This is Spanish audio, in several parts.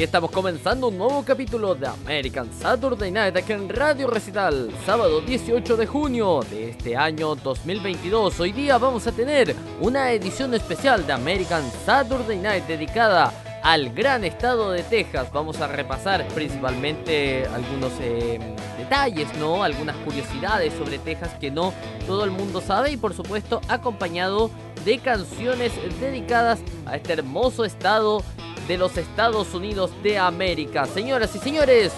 Aquí estamos comenzando un nuevo capítulo de American Saturday Night aquí en Radio Recital, sábado 18 de junio de este año 2022. Hoy día vamos a tener una edición especial de American Saturday Night dedicada al gran estado de Texas. Vamos a repasar principalmente algunos eh, detalles, ¿no? Algunas curiosidades sobre Texas que no todo el mundo sabe y por supuesto acompañado de canciones dedicadas a este hermoso estado de los Estados Unidos de América. Señoras y señores,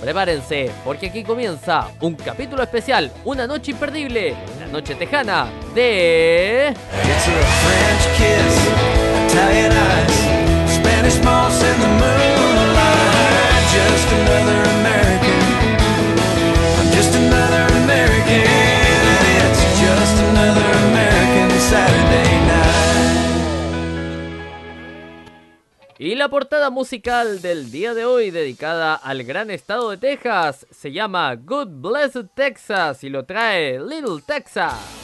prepárense porque aquí comienza un capítulo especial, una noche imperdible, la noche tejana de... It's a French kiss, Italian eyes, Spanish moss in the moonlight, just another American, I'm just another American, it's just another Y la portada musical del día de hoy, dedicada al gran estado de Texas, se llama Good Blessed Texas y lo trae Little Texas.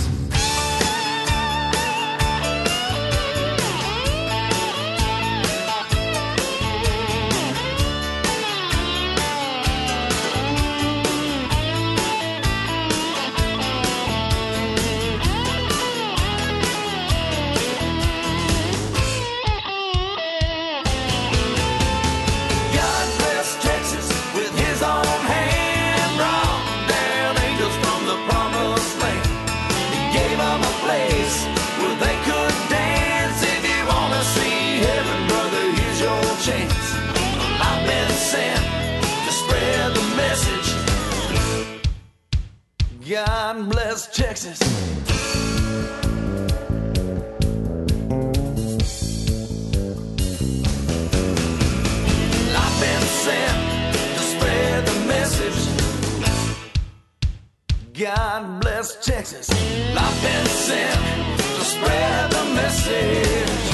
Texas. I've been sent to spread the message.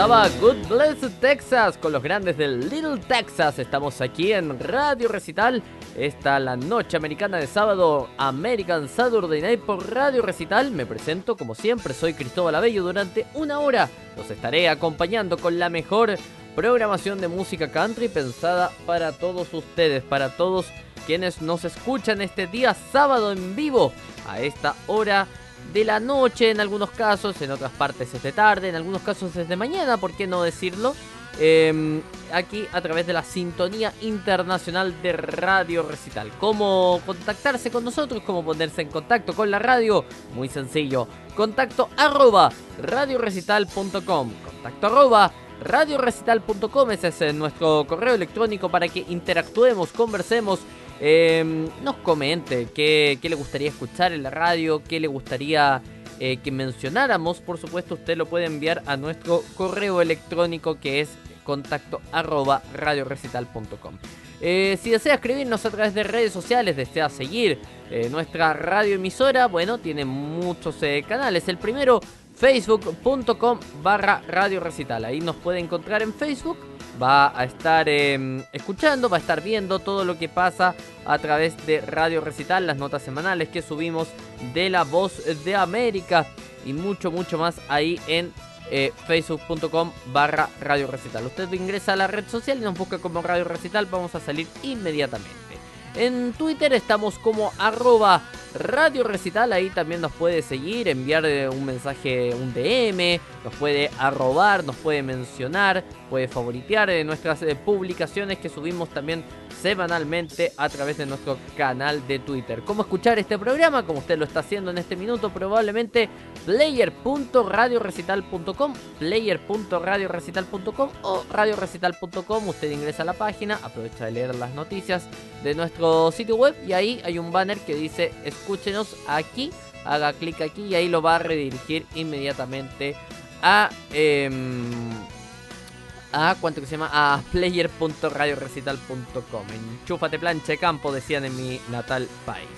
Pasaba Good Texas con los grandes del Little Texas. Estamos aquí en Radio Recital. Esta la noche americana de sábado, American Saturday Night por Radio Recital. Me presento como siempre, soy Cristóbal Abello. Durante una hora los estaré acompañando con la mejor programación de música country pensada para todos ustedes, para todos quienes nos escuchan este día sábado en vivo a esta hora de la noche en algunos casos, en otras partes es de tarde, en algunos casos es de mañana, ¿por qué no decirlo? Em, aquí a través de la sintonía internacional de Radio Recital. ¿Cómo contactarse con nosotros? ¿Cómo ponerse en contacto con la radio? Muy sencillo. Contacto arroba radiorecital.com. Contacto arroba radiorecital.com. Ese es nuestro correo electrónico para que interactuemos, conversemos eh, nos comente qué, le gustaría escuchar en la radio, qué le gustaría eh, que mencionáramos. Por supuesto, usted lo puede enviar a nuestro correo electrónico que es contacto arroba radiorecital.com. Eh, si desea escribirnos a través de redes sociales, desea seguir eh, nuestra radioemisora, bueno, tiene muchos canales. El primero, facebook.com barra radio recital. Ahí nos puede encontrar en Facebook va a estar em, escuchando, va a estar viendo todo lo que pasa a través de Radio Recital, las notas semanales que subimos de La Voz de América y mucho, mucho más ahí en eh, facebook.com barra Radio Recital. Usted ingresa a la red social y nos busca como Radio Recital, vamos a salir inmediatamente. En Twitter estamos como arroba Radio Recital, ahí también nos puede seguir, enviar eh, un mensaje, un DM, nos puede arrobar, nos puede mencionar, puede favoritear en nuestras eh, publicaciones que subimos también semanalmente a través de nuestro canal de Twitter. ¿Cómo escuchar este programa? Como usted lo está haciendo en este minuto, probablemente player.radiorecital.com, player.radiorecital.com o radiorecital.com. Usted ingresa a la página, aprovecha de leer las noticias de nuestro sitio web y ahí hay un banner que dice escúchenos aquí, haga clic aquí y ahí lo va a redirigir inmediatamente a... Em, a cuánto que se llama a player.radiorecital.com. Enchúfate plancha de campo, decían en mi natal país.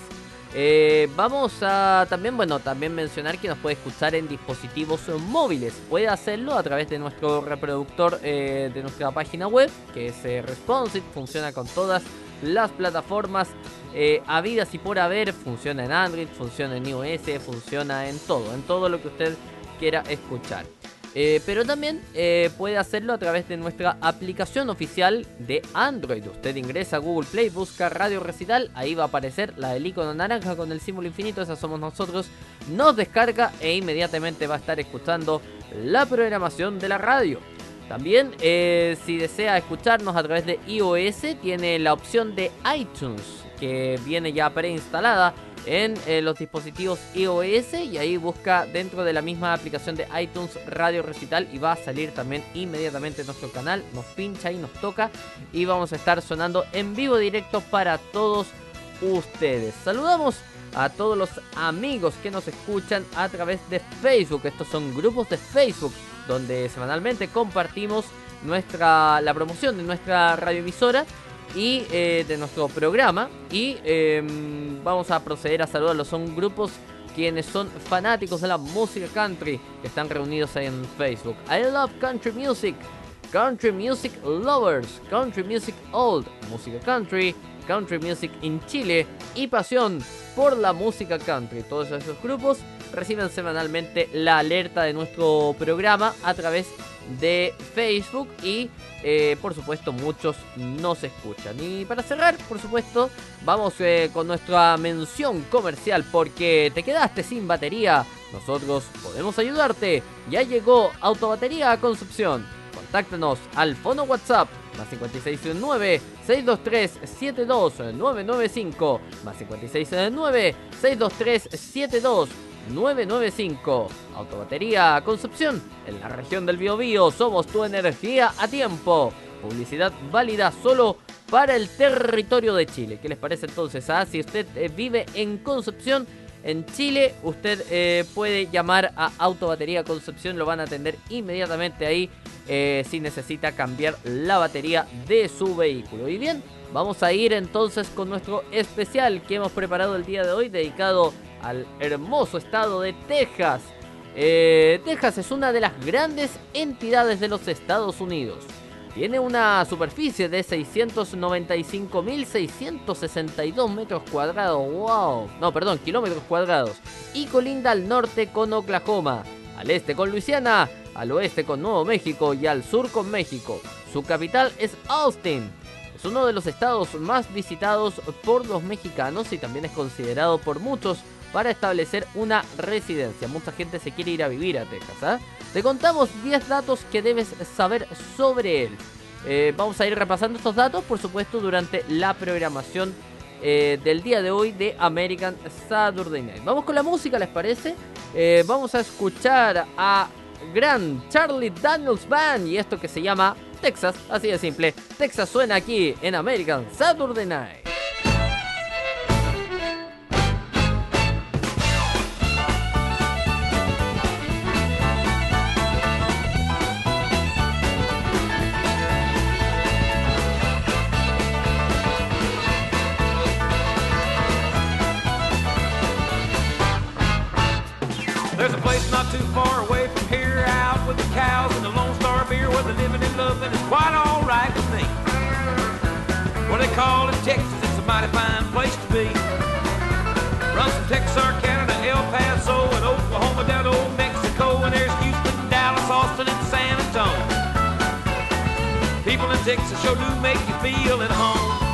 Eh, vamos a también, bueno, también mencionar que nos puede escuchar en dispositivos móviles. Puede hacerlo a través de nuestro reproductor eh, de nuestra página web, que es eh, Responsive, funciona con todas las plataformas habidas y por haber. Funciona en Android, funciona en iOS, funciona en todo, en todo lo que usted quiera escuchar. Eh, pero también eh, puede hacerlo a través de nuestra aplicación oficial de Android. Usted ingresa a Google Play, busca Radio Recital, ahí va a aparecer la del icono naranja con el símbolo infinito, esa somos nosotros. Nos descarga e inmediatamente va a estar escuchando la programación de la radio. También, eh, si desea escucharnos a través de iOS, tiene la opción de iTunes, que viene ya preinstalada en eh, los dispositivos iOS y ahí busca dentro de la misma aplicación de iTunes Radio Recital y va a salir también inmediatamente nuestro canal, nos pincha y nos toca y vamos a estar sonando en vivo directo para todos ustedes. Saludamos a todos los amigos que nos escuchan a través de Facebook. Estos son grupos de Facebook donde semanalmente compartimos nuestra la promoción de nuestra radioemisora y eh, de nuestro programa. Y em, vamos a proceder a saludarlos. Son grupos quienes son fanáticos de la música country que están reunidos en Facebook. I love country music. Country Music Lovers, Country Music Old, Música Country, Country Music in Chile y Pasión por la Música Country. Todos esos grupos reciben semanalmente la alerta de nuestro programa a través de Facebook y eh, por supuesto muchos nos escuchan. Y para cerrar, por supuesto, vamos eh, con nuestra mención comercial porque te quedaste sin batería. Nosotros podemos ayudarte. Ya llegó Autobatería a Concepción. Contáctanos al fono WhatsApp más 569 623 72995 más 569 623 72 995. Autobatería Concepción, en la región del Biobío, somos tu energía a tiempo. Publicidad válida solo para el territorio de Chile. ¿Qué les parece entonces? Ah, si usted eh, vive en Concepción, en Chile, usted eh, puede llamar a Autobatería Concepción, lo van a atender inmediatamente ahí eh, si necesita cambiar la batería de su vehículo. Y bien, vamos a ir entonces con nuestro especial que hemos preparado el día de hoy dedicado al hermoso estado de Texas. Eh, Texas es una de las grandes entidades de los Estados Unidos. Tiene una superficie de 695.662 metros cuadrados. ¡Wow! No, perdón, kilómetros cuadrados. Y colinda al norte con Oklahoma, al este con Luisiana, al oeste con Nuevo México y al sur con México. Su capital es Austin. Es uno de los estados más visitados por los mexicanos y también es considerado por muchos para establecer una residencia. Mucha gente se quiere ir a vivir a Texas. ¿ah? Te contamos 10 datos que debes saber sobre él. Eh, vamos a ir repasando estos datos, por supuesto, durante la programación eh, del día de hoy de American Saturday Night. Vamos con la música, ¿les parece? Eh, vamos a escuchar a Gran Charlie Daniels Band y esto que se llama Texas, así de simple. Texas suena aquí en American Saturday Night. Texas sure do make you feel at home.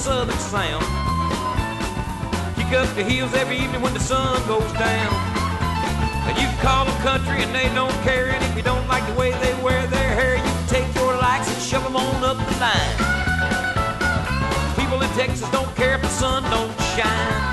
Southern sound. Kick up the heels every evening when the sun goes down. And you call them country and they don't care, and if you don't like the way they wear their hair, you can take your likes and shove them on up the line. People in Texas don't care if the sun don't shine.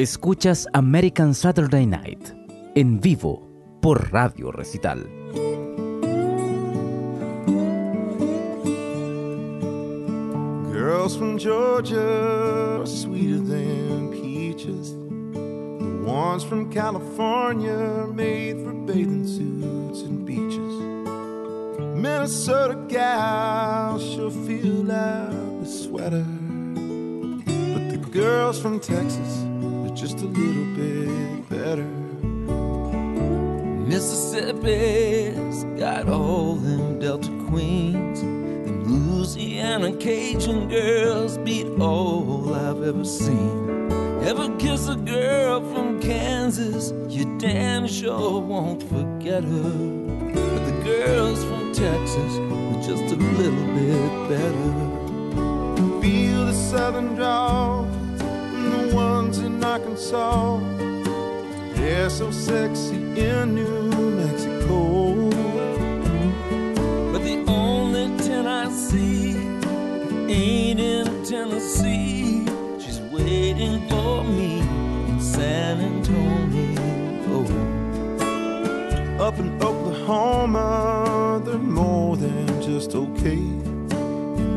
Escuchas American Saturday Night en vivo por Radio Recital. Girls from Georgia are sweeter than peaches. The ones from California are made for bathing suits and beaches. Minnesota gals sure feel like a sweater. But the girls from Texas just a little bit better. Mississippi's got all them Delta queens. Them Louisiana Cajun girls beat all I've ever seen. Ever kiss a girl from Kansas, you damn sure won't forget her. But the girls from Texas are just a little bit better. Feel the southern drawl Arkansas. Yeah, so sexy in New Mexico. But the only ten I see ain't in Tennessee. She's waiting for me in San Antonio. Up in Oklahoma, they're more than just okay.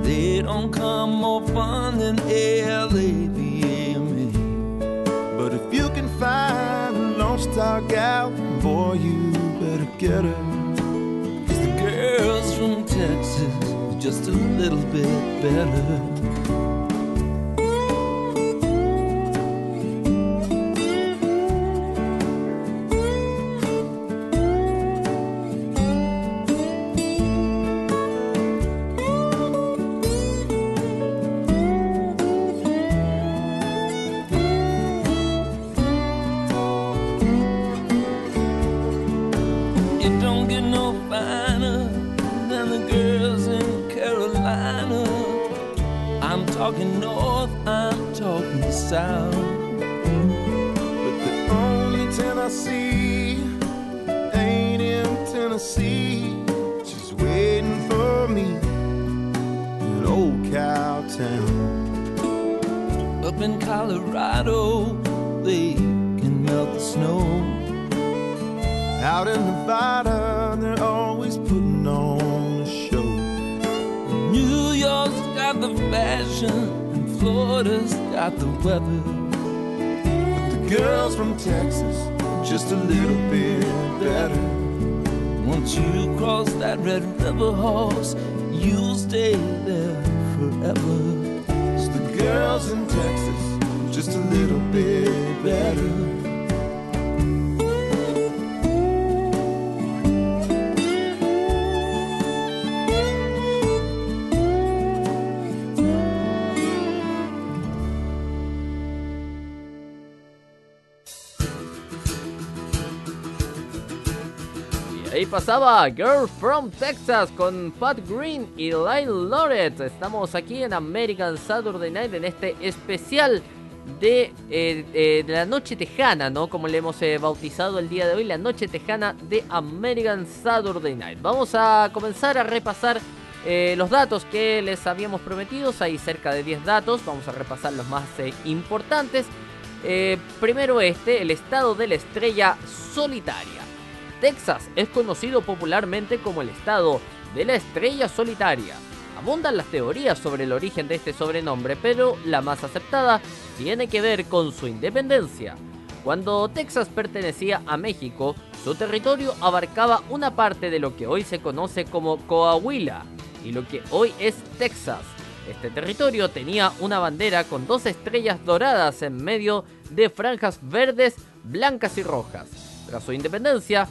They don't come more fun than LA find a lost star gal, boy, you better get her. Cause the girls from Texas are just a little bit better. Girl from Texas con Pat Green y Lyle Loret. Estamos aquí en American Saturday Night en este especial de, eh, eh, la noche tejana, ¿no? Como le hemos eh, bautizado el día de hoy, la noche tejana de American Saturday Night. Vamos a comenzar a repasar los datos que les habíamos prometido. Hay cerca de 10 datos, vamos a repasar los más importantes. Primero este, el estado de la estrella solitaria. Texas es conocido popularmente como el estado de la estrella solitaria. Abundan las teorías sobre el origen de este sobrenombre, pero la más aceptada tiene que ver con su independencia. Cuando Texas pertenecía a México, su territorio abarcaba una parte de lo que hoy se conoce como Coahuila y lo que hoy es Texas. Este territorio tenía una bandera con dos estrellas doradas en medio de franjas verdes, blancas y rojas. Tras su independencia,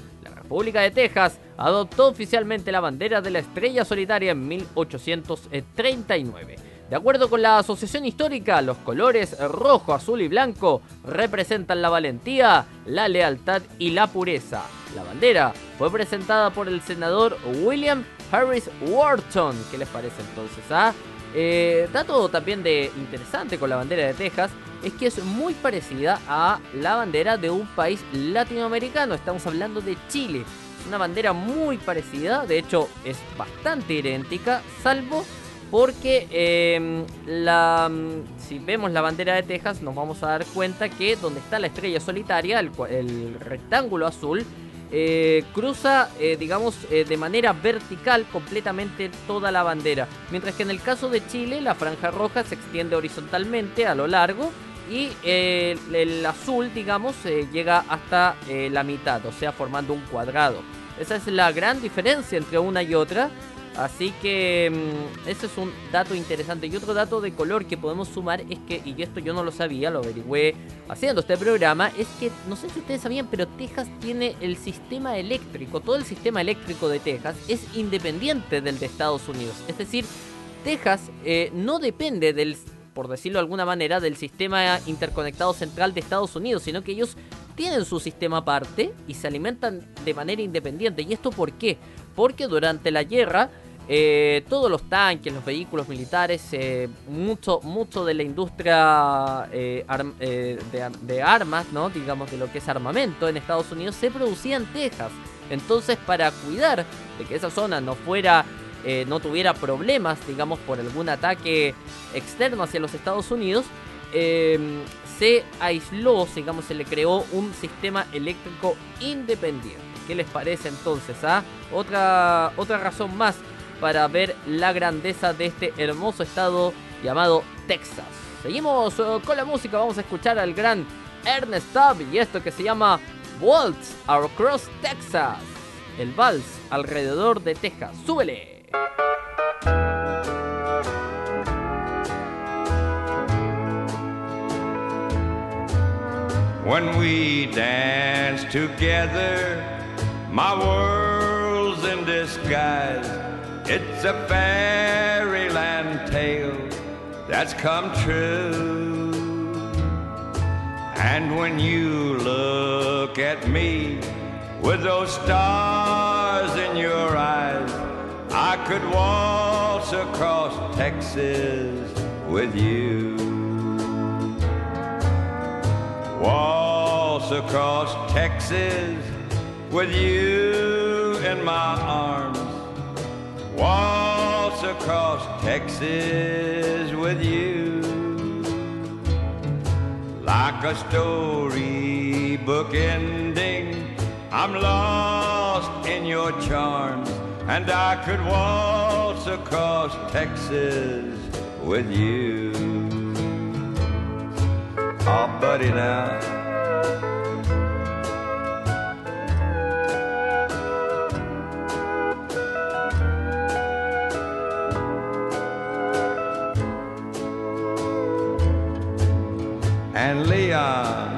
República de Texas adoptó oficialmente la bandera de la estrella solitaria en 1839. De acuerdo con la Asociación Histórica, los colores rojo, azul y blanco representan la valentía, la lealtad y la pureza. La bandera fue presentada por el senador William Harris Wharton. ¿Qué les parece entonces? Ah? Eh, dato también de interesante con la bandera de Texas es que es muy parecida a la bandera de un país latinoamericano. Estamos hablando de Chile. Es una bandera muy parecida, de hecho es bastante idéntica, salvo porque eh, la, si vemos la bandera de Texas nos vamos a dar cuenta que donde está la estrella solitaria, el rectángulo azul, eh, cruza, eh, digamos, eh, de manera vertical completamente toda la bandera. Mientras que en el caso de Chile, la franja roja se extiende horizontalmente a lo largo y el, azul, digamos, llega hasta la mitad, o sea, formando un cuadrado. Esa es la gran diferencia entre una y otra. Así que mm, ese es un dato interesante. Y otro dato de color que podemos sumar es que, y esto yo no lo sabía, lo averigüé haciendo este programa, es que, no sé si ustedes sabían, pero Texas tiene el sistema eléctrico, todo el sistema eléctrico de Texas es independiente del de Estados Unidos. Es decir, Texas eh, no depende del, por decirlo de alguna manera, del sistema interconectado central de Estados Unidos, sino que ellos tienen su sistema aparte y se alimentan de manera independiente. ¿Y esto por qué? Porque durante la guerra eh, todos los tanques, los vehículos militares, eh, mucho, mucho de la industria eh, de, ar- de armas, ¿no? digamos de lo que es armamento en Estados Unidos, se producía en Texas. Entonces, para cuidar de que esa zona no fuera, no tuviera problemas, digamos, por algún ataque externo hacia los Estados Unidos, se aisló, digamos, se le creó un sistema eléctrico independiente. ¿Qué les parece entonces? ah? Otra, otra razón más para ver la grandeza de este hermoso estado llamado Texas. Seguimos eh, con la música, vamos a escuchar al gran Ernest Tubb y esto que se llama Waltz Across Texas. El vals alrededor de Texas. ¡Súbele! When we dance together, my world's in disguise. It's a fairyland tale that's come true. And when you look at me with those stars in your eyes, I could waltz across Texas with you. Waltz across Texas with you in my arms. Waltz across Texas with you. Like a storybook ending, I'm lost in your charms. And I could waltz across Texas with you. Oh, buddy, now. And Leon.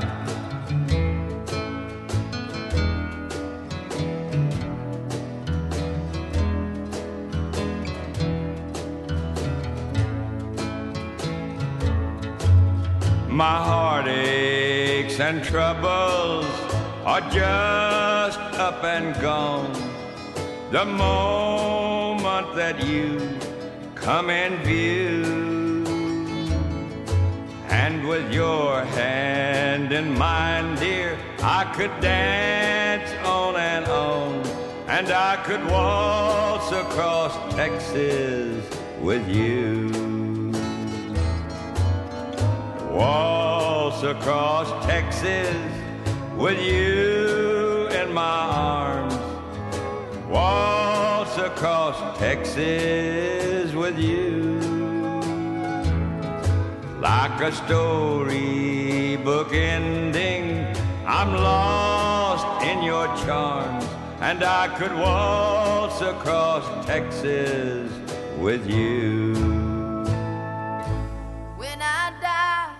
My heartaches and troubles are just up and gone. The moment that you come in view, and with your hand in mine, dear, I could dance on and on, and I could waltz across Texas with you. Waltz across Texas with you in my arms. Waltz across Texas with you. Like a storybook ending, I'm lost in your charms. And I could waltz across Texas with you. When I die,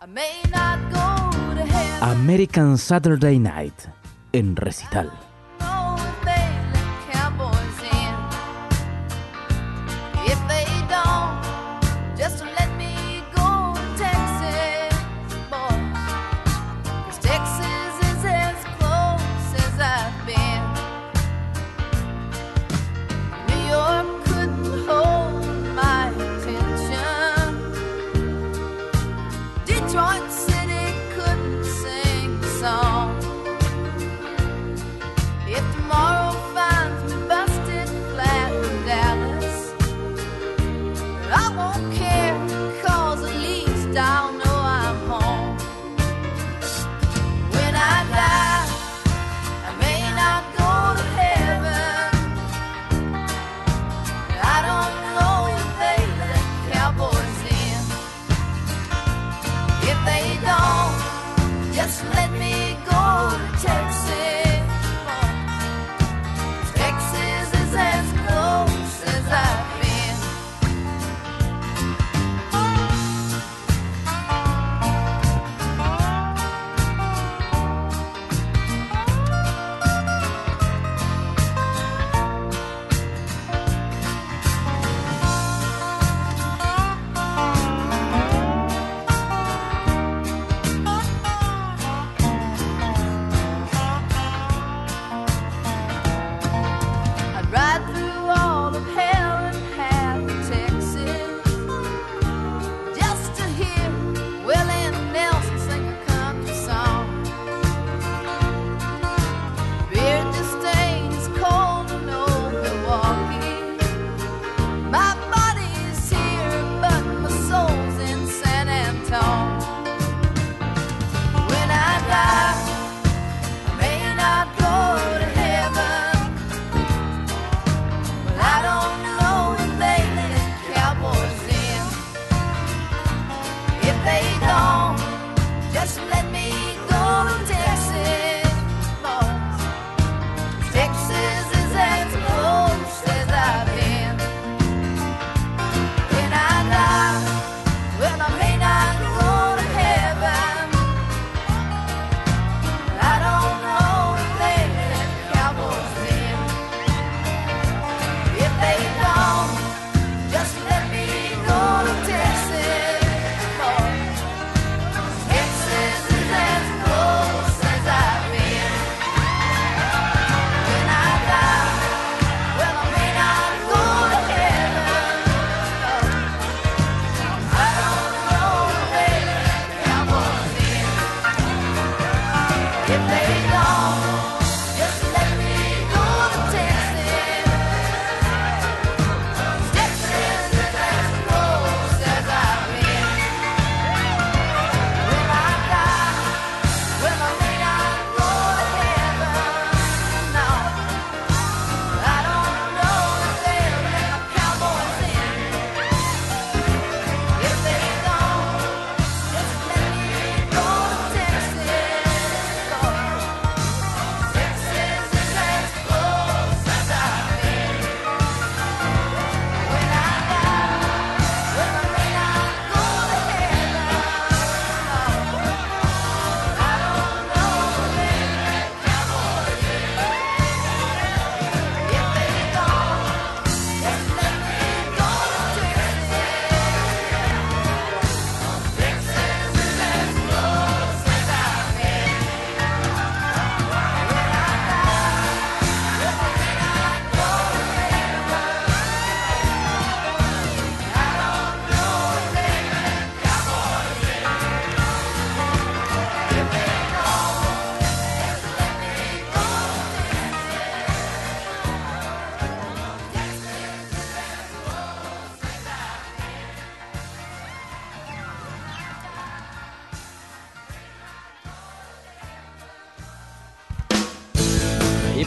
I may not go to heaven. American Saturday Night en recital.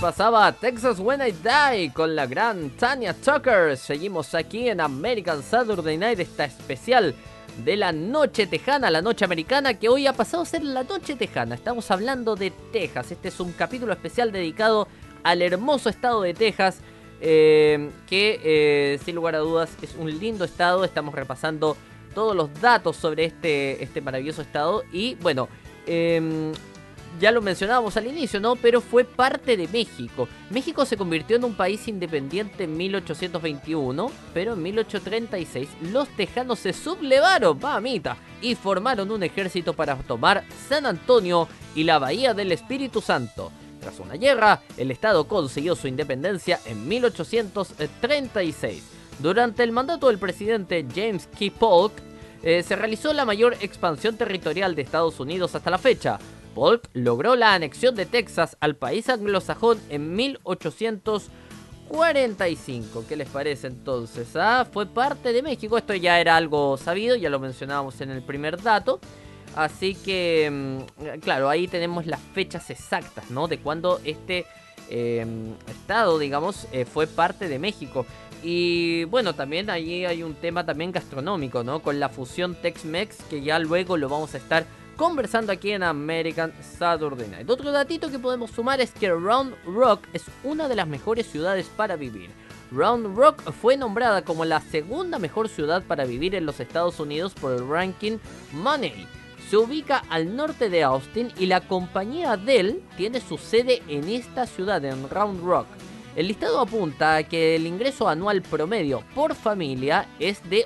Pasaba Texas When I Die con la gran Tanya Tucker. Seguimos aquí en American Saturday Night, esta especial de la noche tejana, la noche americana, que hoy ha pasado a ser la noche tejana. Estamos hablando de Texas. Este es un capítulo especial dedicado al hermoso estado de Texas, eh, que eh, sin lugar a dudas es un lindo estado. Estamos repasando todos los datos sobre este, este maravilloso estado. Y bueno, em, ya lo mencionábamos al inicio, ¿no? Pero fue parte de México. México se convirtió en un país independiente en 1821, pero en 1836 los tejanos se sublevaron, mamita, y formaron un ejército para tomar San Antonio y la Bahía del Espíritu Santo. Tras una guerra, el estado consiguió su independencia en 1836. Durante el mandato del presidente James K. Polk, eh, se realizó la mayor expansión territorial de Estados Unidos hasta la fecha. Polk logró la anexión de Texas al país anglosajón en 1845. ¿Qué les parece entonces? Ah, fue parte de México. Esto ya era algo sabido, ya lo mencionábamos en el primer dato. Así que, mm, claro, ahí tenemos las fechas exactas, ¿no? De cuando este eh, estado, digamos, eh, fue parte de México. Y bueno, también allí hay un tema también gastronómico, ¿no? Con la fusión Tex-Mex, que ya luego lo vamos a estar conversando aquí en American Saturday Night. Otro datito que podemos sumar es que Round Rock es una de las mejores ciudades para vivir. Round Rock fue nombrada como la segunda mejor ciudad para vivir en los Estados Unidos por el ranking Money. Se ubica al norte de Austin y la compañía Dell tiene su sede en esta ciudad, en Round Rock. El listado apunta a que el ingreso anual promedio por familia es de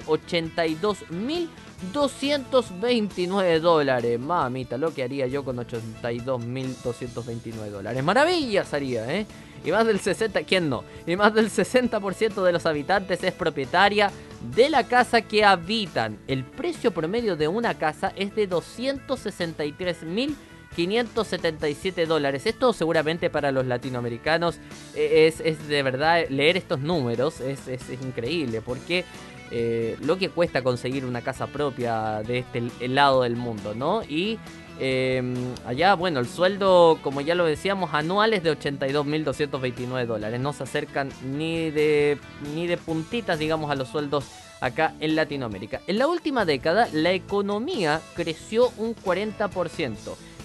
82.229 dólares. Mamita, lo que haría yo con 82.229 dólares. Maravillas haría, ¿eh? Y más del 60, ¿quién no? Y más del 60% de los habitantes es propietaria de la casa que habitan. El precio promedio de una casa es de 263.577 dólares. Esto seguramente para los latinoamericanos eh, es, es de verdad leer estos números es, es- es increíble porque eh, lo que cuesta conseguir una casa propia de este lado del mundo, ¿no? Y eh, allá, bueno, el sueldo, como ya lo decíamos, anual es de 82.229 dólares. No se acercan ni de, ni de puntitas, digamos, a los sueldos acá en Latinoamérica. En la última década, la economía creció un 40%.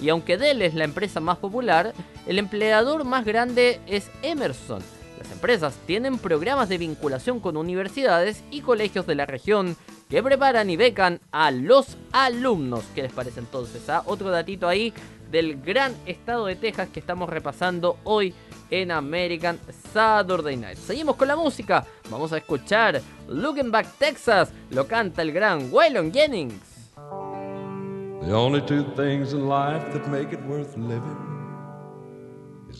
Y aunque Dell es la empresa más popular, el empleador más grande es Emerson. Las empresas tienen programas de vinculación con universidades y colegios de la región que preparan y becan a los alumnos. ¿Qué les parece entonces? ah? Otro datito ahí del gran estado de Texas que estamos repasando hoy en American Saturday Night. Seguimos con la música. Vamos a escuchar Looking Back Texas. Lo canta el gran Waylon Jennings. The only two things in life that make it worth living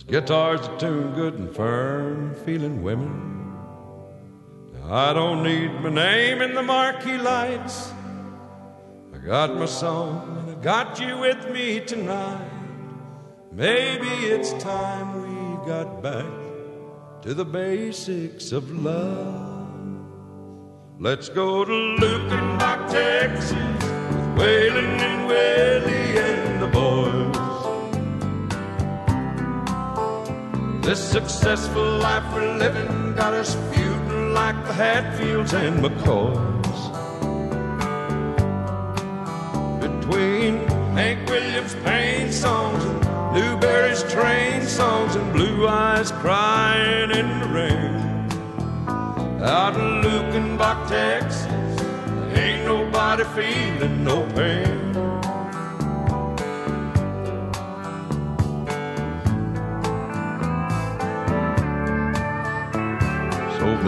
guitars that tune good and firm feeling women. I don't need my name in the marquee lights. I got my song and I got you with me tonight. Maybe it's time we got back to the basics of love. Let's go to Lukenbach, Texas, with Waylon and Willie and the boys. This successful life we're living got us feuding like the Hatfields and McCoys. Between Hank Williams' pain songs and Newberry's train songs and Blue Eyes crying in the rain. Out in Lukenbach, Texas, ain't nobody feeling no pain.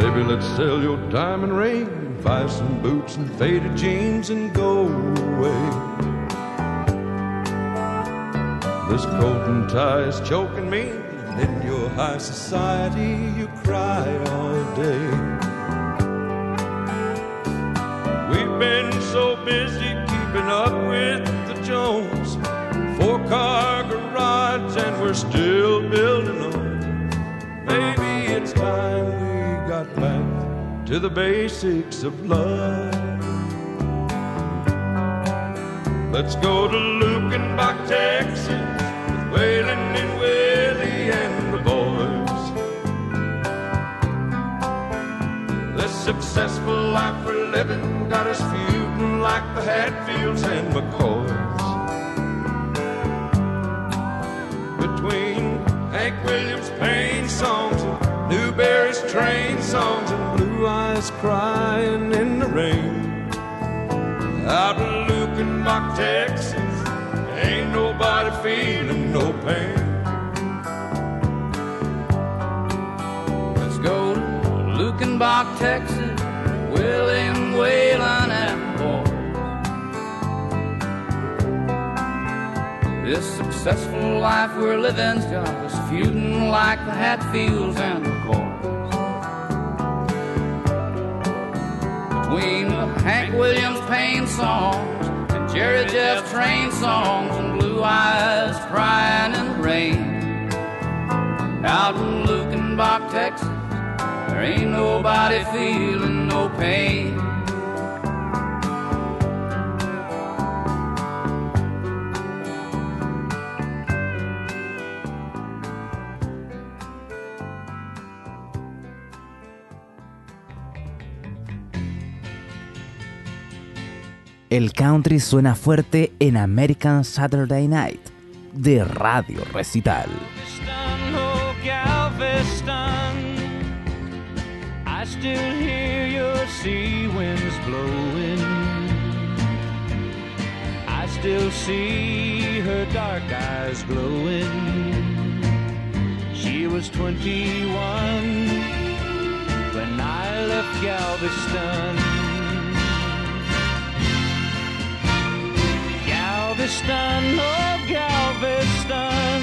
Baby, let's sell your diamond ring, buy some boots and faded jeans and go away. This coat and tie is choking me, and in your high society you cry all day. We've been so busy keeping up with the Jones, four car garage, and we're still building on. Maybe it's time we to the basics of love. Let's go to Lukenbach, Texas, with Waylon and Willie and the boys. This successful life we're living got us feuding like the Hatfields and McCoys. Between Hank Williams' pain songs Newberry's train songs and Blue Eyes crying in the rain. Out in Lukenbach, Texas, ain't nobody feeling no pain. Let's go to Lukenbach, Texas, William Whalen and boy. This successful life we're living's got us feuding like the Hatfields and McCoys. Between Hank Williams pain songs and Jerry Jeff train songs and Blue Eyes crying in the rain. Out in Lukenbach, Texas. There ain't nobody feeling no pain. El country suena fuerte en American Saturday Night de Radio Recital. Still see her dark eyes glowing. She was 21 when I left Galveston. Galveston, oh Galveston.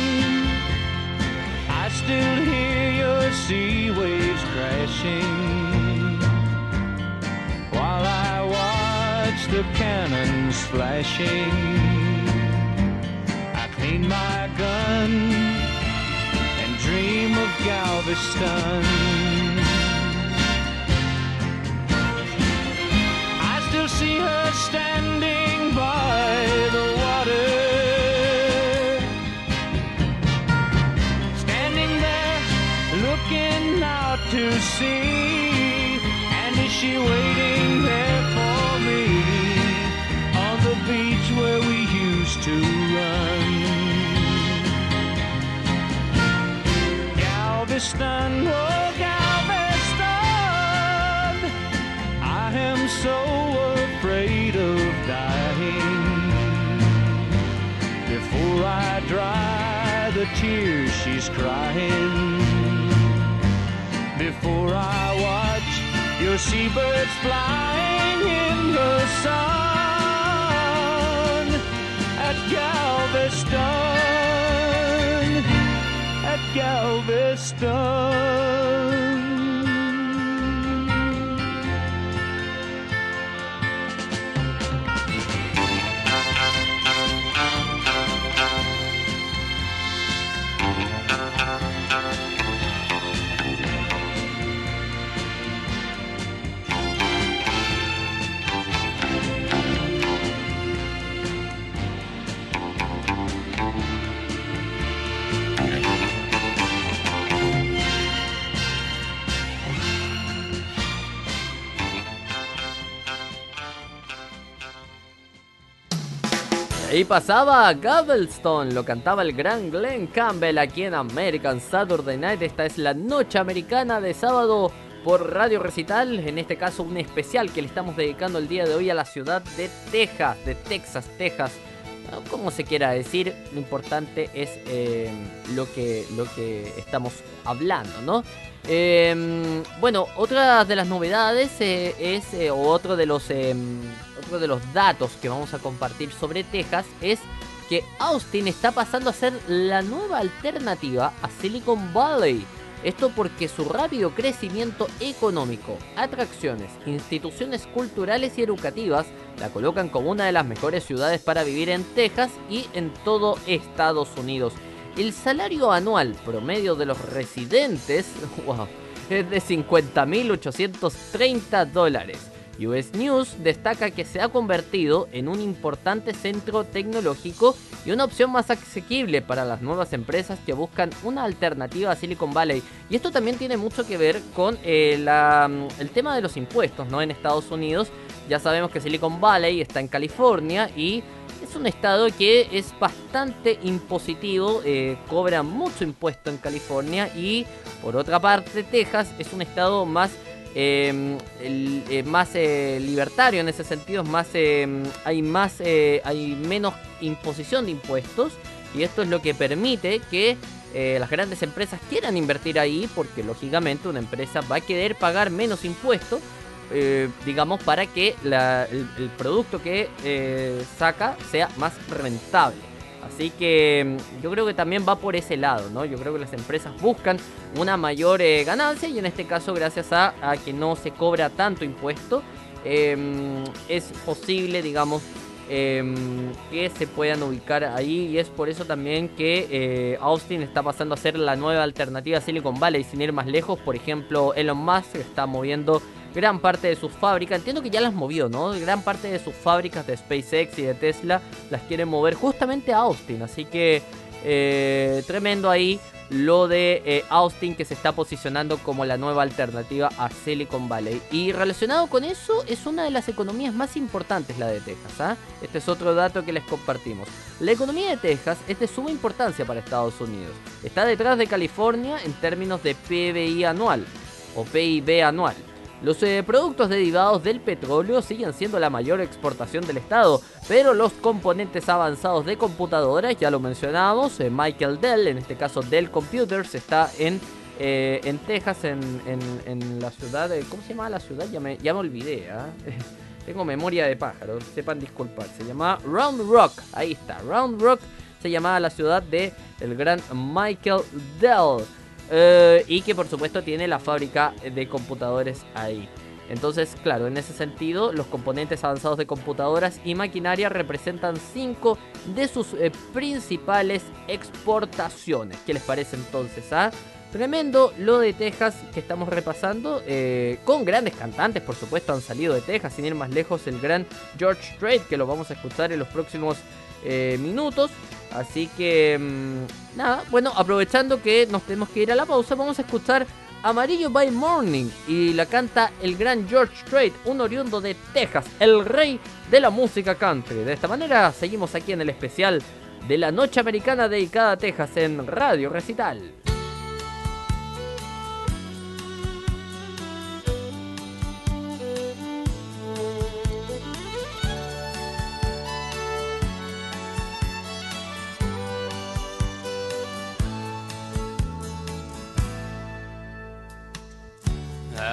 I still hear your sea waves crashing while I watch the cannons flashing. I clean my gun and dream of Galveston. I still see her standing sea. And is she waiting there for me on the beach where we used to run? Galveston, oh Galveston, I am so afraid of dying. Before I dry the tears she's crying. Before I watch your seabirds flying in the sun at Galveston, at Galveston. Ahí pasaba Galveston, lo cantaba el gran Glenn Campbell aquí en American Saturday Night. Esta es la noche americana de sábado por Radio Recital. En este caso, un especial que le estamos dedicando el día de hoy a la ciudad de Texas, de Texas, Texas. Como se quiera decir, lo importante es eh, lo, que, lo que estamos hablando, ¿no? Eh, bueno, otra de las novedades eh, es, eh, otro de los otro de los datos que vamos a compartir sobre Texas es que Austin está pasando a ser la nueva alternativa a Silicon Valley. Esto porque su rápido crecimiento económico, atracciones, instituciones culturales y educativas la colocan como una de las mejores ciudades para vivir en Texas y en todo Estados Unidos. El salario anual promedio de los residentes es de 50.830 dólares. US News destaca que se ha convertido en un importante centro tecnológico y una opción más asequible para las nuevas empresas que buscan una alternativa a Silicon Valley. Y esto también tiene mucho que ver con eh, la- el tema de los impuestos ¿no? en Estados Unidos. Ya sabemos que Silicon Valley está en California y es un estado que es bastante impositivo, eh, cobra mucho impuesto en California y por otra parte Texas es un estado más el- eh, más eh, libertario en ese sentido, más eh, hay más eh, hay menos imposición de impuestos y esto es lo que permite que eh, las grandes empresas quieran invertir ahí porque lógicamente una empresa va a querer pagar menos impuestos digamos, para que el, producto que saca sea más rentable. Así que mm, yo creo que también va por ese lado, ¿no? Yo creo que las empresas buscan una mayor eh, ganancia y en este caso gracias a, que no se cobra tanto impuesto, eh, es posible, digamos, eh, que se puedan ubicar ahí y es por eso también que eh, Austin está pasando a ser la nueva alternativa a Silicon Valley sin ir más lejos. Por ejemplo, Elon Musk está moviendo gran parte de sus fábricas, entiendo que ya las movió, ¿no? Gran parte de sus fábricas de SpaceX y de Tesla las quieren mover justamente a Austin, así que eh, tremendo ahí lo de eh, Austin que se está posicionando como la nueva alternativa a Silicon Valley. Y relacionado con eso, es una de las economías más importantes la de Texas. ¿ah? Este es otro dato que les compartimos. La economía de Texas es de suma importancia para Estados Unidos. Está detrás de California en términos de PBI anual o PIB anual. Los eh, productos derivados del petróleo siguen siendo la mayor exportación del estado, pero los componentes avanzados de computadoras, ya lo mencionamos, eh, Michael Dell, en este caso Dell Computers, está en, eh, en Texas, en, en- la ciudad, de, ¿cómo se llama la ciudad? Ya me, ya me olvidé, ¿ah? tengo memoria de pájaro, sepan disculpar, se llama Round Rock, ahí está, Round Rock se llamaba la ciudad de el gran Michael Dell. Eh, y que por supuesto tiene la fábrica de computadores ahí. Entonces, claro, en ese sentido, los componentes avanzados de computadoras y maquinaria representan 5 de sus eh, principales exportaciones. ¿Qué les parece entonces? ah? Tremendo lo de Texas que estamos repasando, eh, con grandes cantantes, por supuesto, han salido de Texas, sin ir más lejos, el gran George Strait, que lo vamos a escuchar en los próximos eh, minutos. Así que, mm, nada, bueno, aprovechando que nos tenemos que ir a la pausa, vamos a escuchar Amarillo by Morning y la canta el gran George Strait, un oriundo de Texas, el rey de la música country. De esta manera seguimos aquí en el especial de la Noche Americana dedicada a Texas en Radio Recital.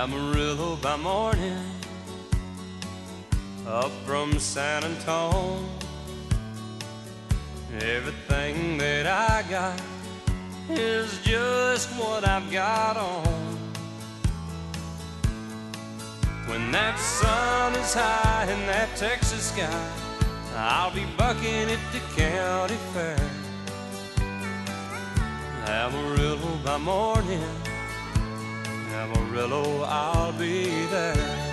Amarillo by morning, up from San Antone. Everything that I got is just what I've got on. When that sun is high in that Texas sky, I'll be bucking at the county fair. Amarillo by morning. Amarillo, I'll be there.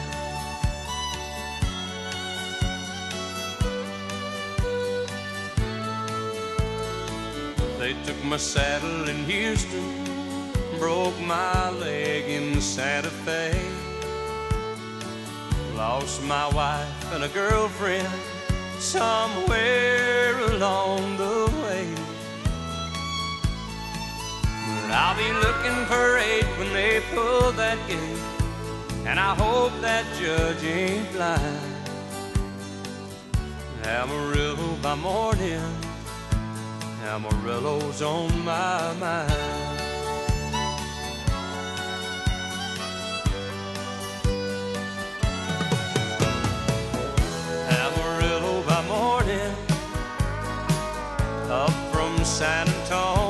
They took my saddle in Houston, broke my leg in Santa Fe. Lost my wife and a girlfriend somewhere along the I'll be looking for eight when they pull that gate. And I hope that judge ain't blind. Amarillo by morning, Amarillo's on my mind. Amarillo by morning, up from San Antone.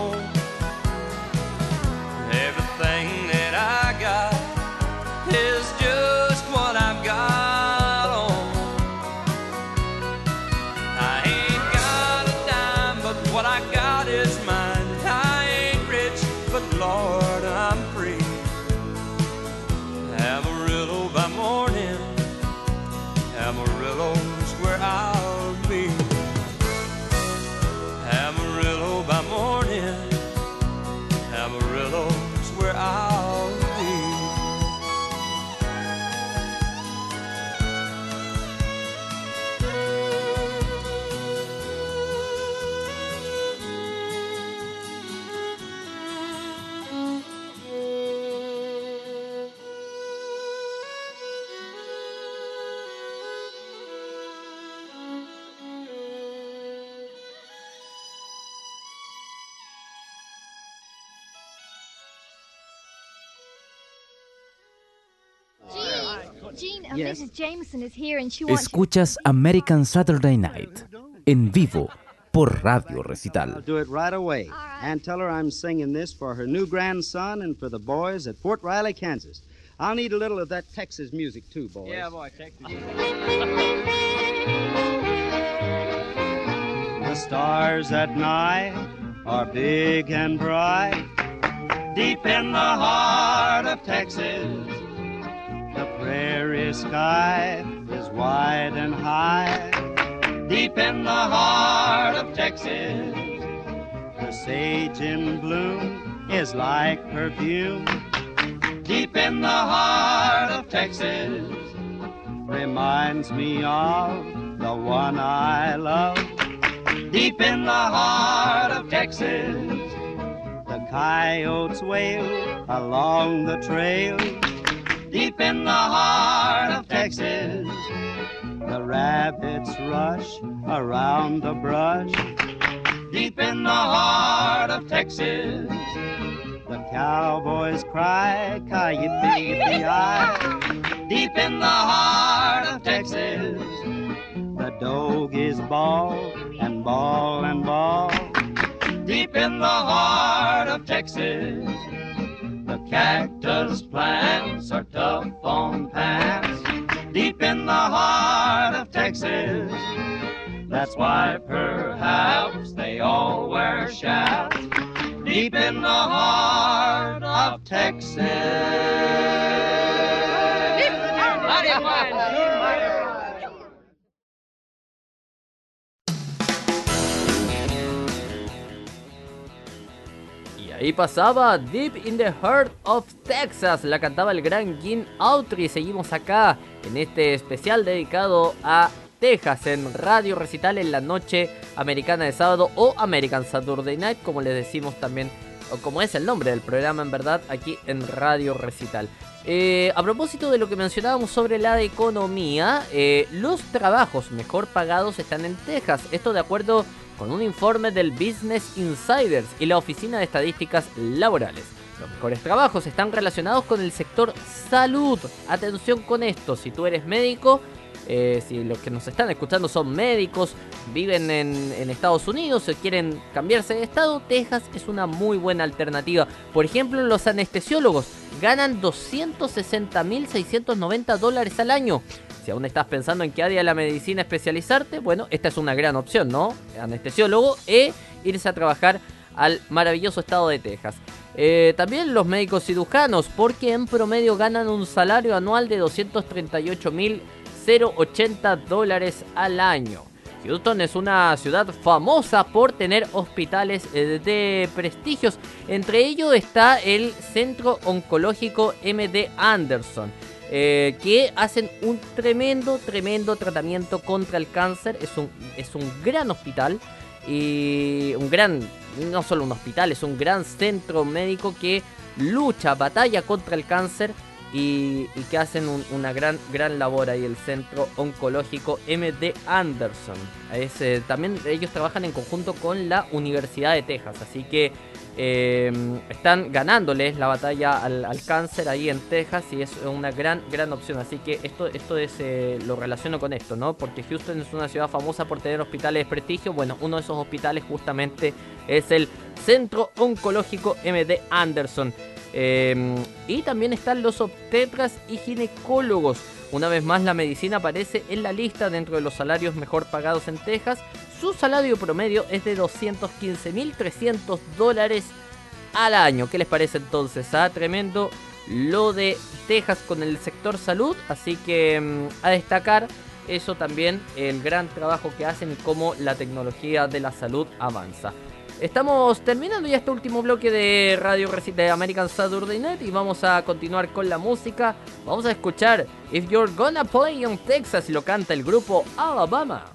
Escuchas American Saturday Night en vivo por Radio Recital. I'll do it right away. And tell her I'm singing this for her new grandson and for the boys at Fort Riley, Kansas. I'll need a little of that Texas music too, boys. Yeah, boy, Texas. The stars at night are big and bright. Deep in the heart of Texas, the prairie sky is wide and high. Deep in the heart of Texas, the sage in bloom is like perfume. Deep in the heart of Texas, reminds me of the one I love. Deep in the heart of Texas, the coyotes wail along the trail. Deep in the heart of Texas, the rabbits rush around the brush. Deep in the heart of Texas, the cowboys cry, Ki-yi-yi. Deep in the heart of Texas, the doggies bawl and bawl and bawl. Deep in the heart of Texas, cactus plants are tough on pants. Deep in the heart of Texas, that's why perhaps they all wear shafts. Deep in the heart of Texas. Ahí pasaba Deep in the Heart of Texas, la cantaba el gran Gene Autry. Seguimos acá en este especial dedicado a Texas en Radio Recital en la noche americana de sábado o American Saturday Night, como les decimos también, o como es el nombre del programa en verdad, aquí en Radio Recital. Eh, a propósito de lo que mencionábamos sobre la economía, eh, los trabajos mejor pagados están en Texas. Esto de acuerdo con un informe del Business Insiders y la Oficina de Estadísticas Laborales. Los mejores trabajos están relacionados con el sector salud. Atención con esto, si tú eres médico, eh, si los que nos están escuchando son médicos, viven en, en Estados Unidos o quieren cambiarse de estado, Texas es una muy buena alternativa. Por ejemplo, los anestesiólogos ganan 260.690 dólares al año. Si aún estás pensando en qué área de la medicina especializarte, bueno, esta es una gran opción, ¿no? Anestesiólogo e irse a trabajar al maravilloso estado de Texas. Eh, también los médicos cirujanos, porque en promedio ganan un salario anual de 238.080 dólares al año. Houston es una ciudad famosa por tener hospitales eh, de prestigios. Entre ellos está el Centro Oncológico MD Anderson. Eh, que hacen un tremendo, tremendo tratamiento contra el cáncer. Es un, es un gran hospital y un gran, no solo un hospital, es un gran centro médico que lucha, batalla contra el cáncer y, y que hacen un- una gran, gran labor ahí, el Centro Oncológico MD Anderson. Es, eh, también ellos trabajan en conjunto con la Universidad de Texas, así que eh, están ganándoles la batalla al, cáncer ahí en Texas y es una gran, gran opción. Así que esto, esto es, eh, lo relaciono con esto, ¿no? Porque Houston es una ciudad famosa por tener hospitales de prestigio. Bueno, uno de esos hospitales justamente es el Centro Oncológico MD Anderson. Eh, y también están los obstetras y ginecólogos. Una vez más, la medicina aparece en la lista dentro de los salarios mejor pagados en Texas. Su salario promedio es de 215.300 dólares al año. ¿Qué les parece entonces? Ah, tremendo lo de Texas con el sector salud. Así que mm, a destacar eso también, el gran trabajo que hacen y cómo la tecnología de la salud avanza. Estamos terminando ya este último bloque de Radio Reci- de American Saturday Night y vamos a continuar con la música. Vamos a escuchar If You're Gonna Play in Texas lo canta el grupo Alabama.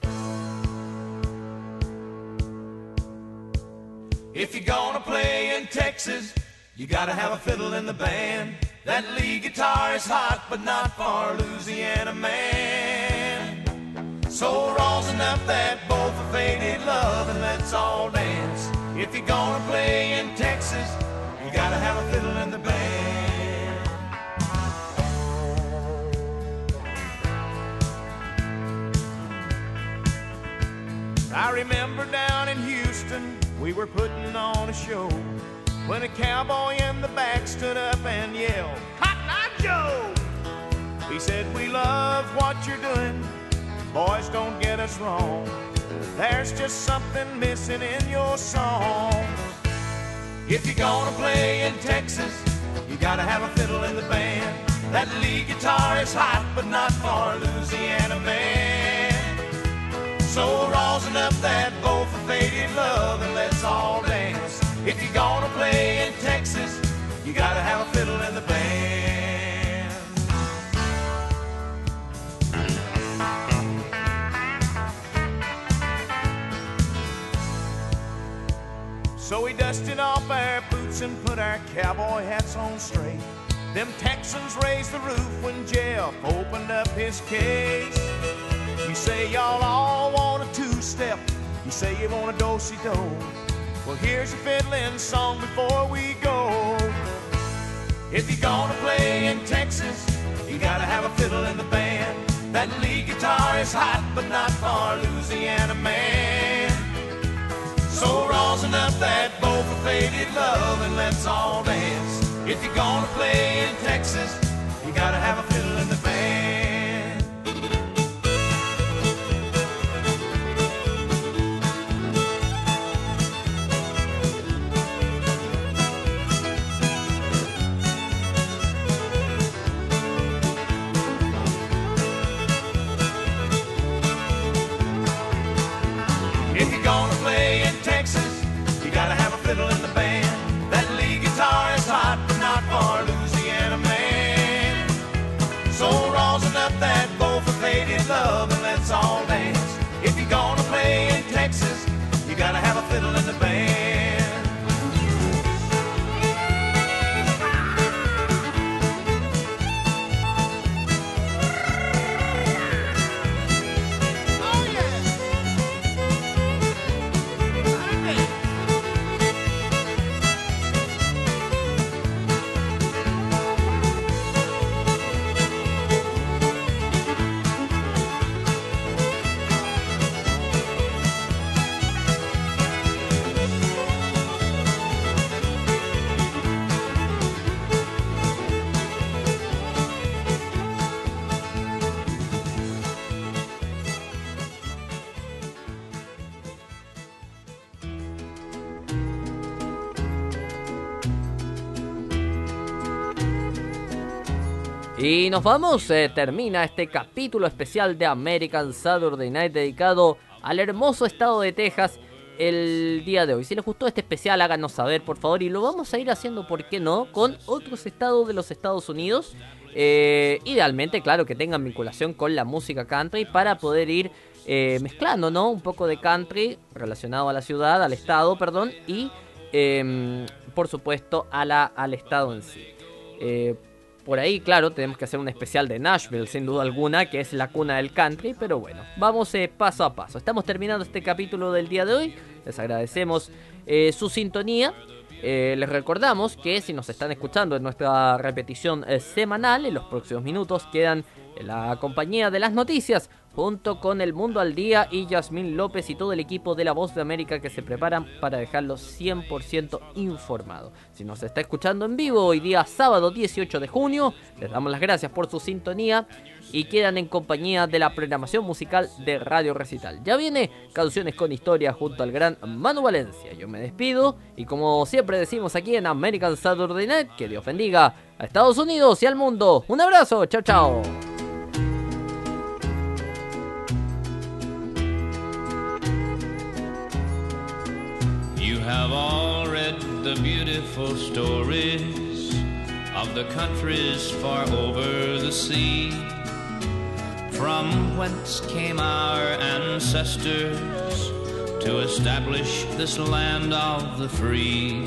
If you're gonna play in Texas, you gotta have a fiddle in the band. That lead guitar is hot, but not for Louisiana man. So raws enough that both are faded love and let's all dance. If you're gonna play in Texas, you gotta have a fiddle in the band. I remember down in Houston, we were putting on a show when a cowboy in the back stood up and yelled, Cotton Eye Joe! He said, We love what you're doing Boys, don't get us wrong. There's just something missing in your song. If you're gonna play in Texas, you gotta have a fiddle in the band. That lead guitar is hot, but not for Louisiana man. So rosin up that bow for faded love and let's all dance. If you're gonna play in Texas, you gotta have a fiddle in the band. So we dusted off our boots and put our cowboy hats on straight. Them Texans raised the roof when Jeff opened up his case. You say y'all all want a two-step. You say you want a do-si-do. Well, here's a fiddling song before we go. If you're gonna play in Texas, you gotta have a fiddle in the band. That lead guitar is hot, but not for Louisiana man. So rosin up that bow for faded love and let's all dance. If you're gonna play in Texas, you gotta have a fiddle in the fiddle in the Y nos vamos, eh, termina este capítulo especial de American Saturday Night dedicado al hermoso estado de Texas el día de hoy. Si les gustó este especial, háganos saber, por favor. Y lo vamos a ir haciendo, ¿por qué no? Con otros estados de los Estados Unidos. Eh, idealmente, claro, que tengan vinculación con la música country para poder ir eh, mezclando, ¿no? Un poco de country relacionado a la ciudad, al estado, perdón, y em, por supuesto a la, al estado en sí. Por ahí, claro, tenemos que hacer un especial de Nashville, sin duda alguna, que es la cuna del country, pero bueno, vamos eh, paso a paso. Estamos terminando este capítulo del día de hoy, les agradecemos eh, su sintonía. Eh, les recordamos que si nos están escuchando en nuestra repetición semanal, en los próximos minutos quedan en la compañía de las noticias, junto con El Mundo al Día y Yasmín López y todo el equipo de La Voz de América que se preparan para dejarlo 100% informado. Si nos está escuchando en vivo hoy día sábado 18 de junio, les damos las gracias por su sintonía y quedan en compañía de la programación musical de Radio Recital. Ya viene Canciones con Historia junto al gran Manu Valencia. Yo me despido y como siempre decimos aquí en American Saturday Night, que Dios bendiga a Estados Unidos y al mundo. Un abrazo, chao chao. Have all read the beautiful stories of the countries far over the sea. From whence came our ancestors to establish this land of the free.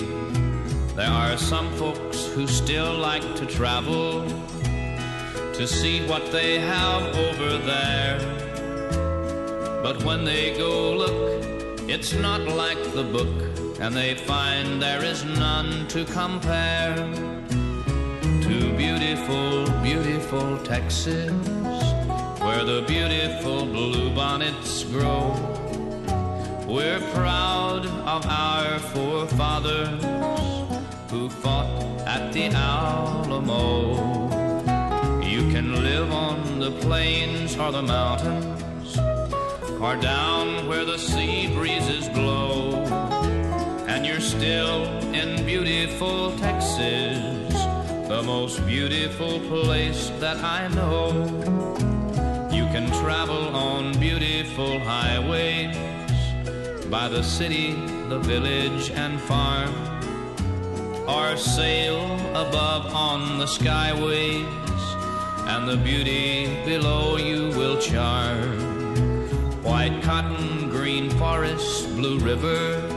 There are some folks who still like to travel to see what they have over there. But when they go look, it's not like the book, and they find there is none to compare to beautiful, beautiful Texas, where the beautiful bluebonnets grow. We're proud of our forefathers who fought at the Alamo. You can live on the plains or the mountains, or down where the sea breezes blow. And you're still in beautiful Texas, the most beautiful place that I know. You can travel on beautiful highways by the city, the village, and farm, or sail above on the skyways, and the beauty below you will charm. White cotton, green forests, blue rivers,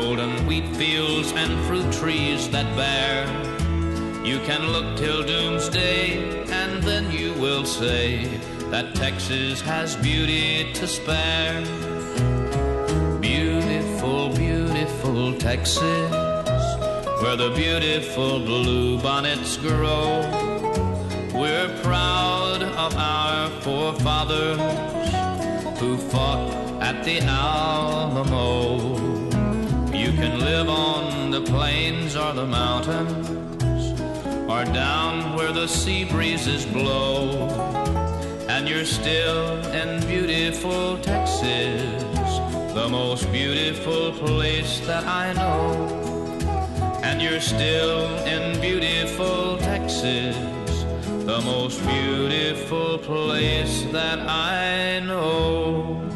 golden wheat fields, and fruit trees that bear. You can look till doomsday, and then you will say that Texas has beauty to spare. Beautiful, beautiful Texas, where the beautiful blue bonnets grow. We're proud of our forefathers who fought at the Alamo. Can live on the plains or the mountains, or down where the sea breezes blow. And you're still in beautiful Texas, the most beautiful place that I know. And you're still in beautiful Texas, the most beautiful place that I know.